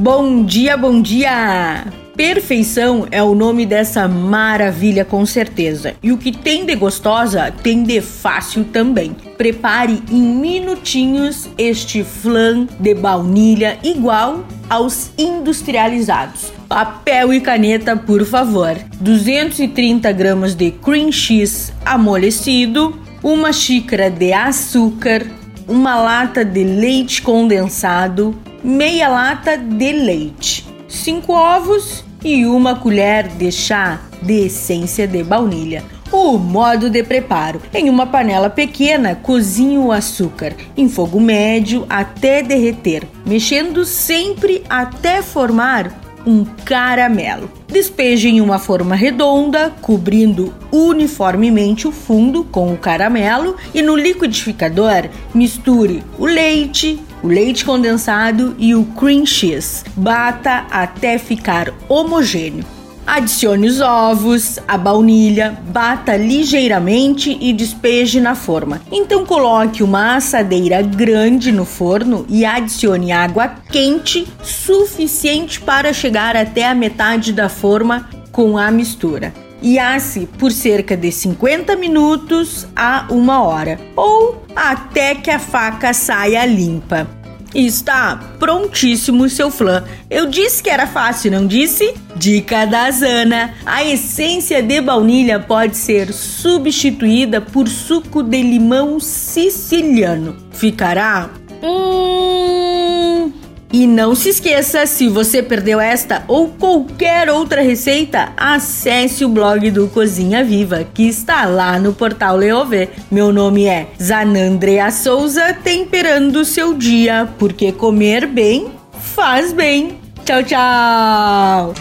Bom dia, bom dia! Perfeição é o nome dessa maravilha com certeza. E o que tem de gostosa tem de fácil também. Prepare em minutinhos este flan de baunilha igual aos industrializados. Papel e caneta, por favor. 230 gramas de cream cheese amolecido, uma xícara de açúcar, uma lata de leite condensado, meia lata de leite, 5 ovos e uma colher de chá de essência de baunilha. O modo de preparo: em uma panela pequena, cozinhe o açúcar em fogo médio até derreter, mexendo sempre até formar um caramelo. Despeje em uma forma redonda, cobrindo uniformemente o fundo com o caramelo e no liquidificador misture o leite, o leite condensado e o cream cheese. Bata até ficar homogêneo. Adicione os ovos, a baunilha, bata ligeiramente e despeje na forma. Então coloque uma assadeira grande no forno e adicione água quente suficiente para chegar até a metade da forma com a mistura e asse por cerca de 50 minutos a uma hora ou até que a faca saia limpa. Está prontíssimo seu flan. Eu disse que era fácil, não disse? Dica da Zana: a essência de baunilha pode ser substituída por suco de limão siciliano. Ficará hum, e não se esqueça, se você perdeu esta ou qualquer outra receita, acesse o blog do Cozinha Viva, que está lá no portal Leovê. Meu nome é Zanandrea Souza, temperando o seu dia, porque comer bem faz bem. Tchau, tchau!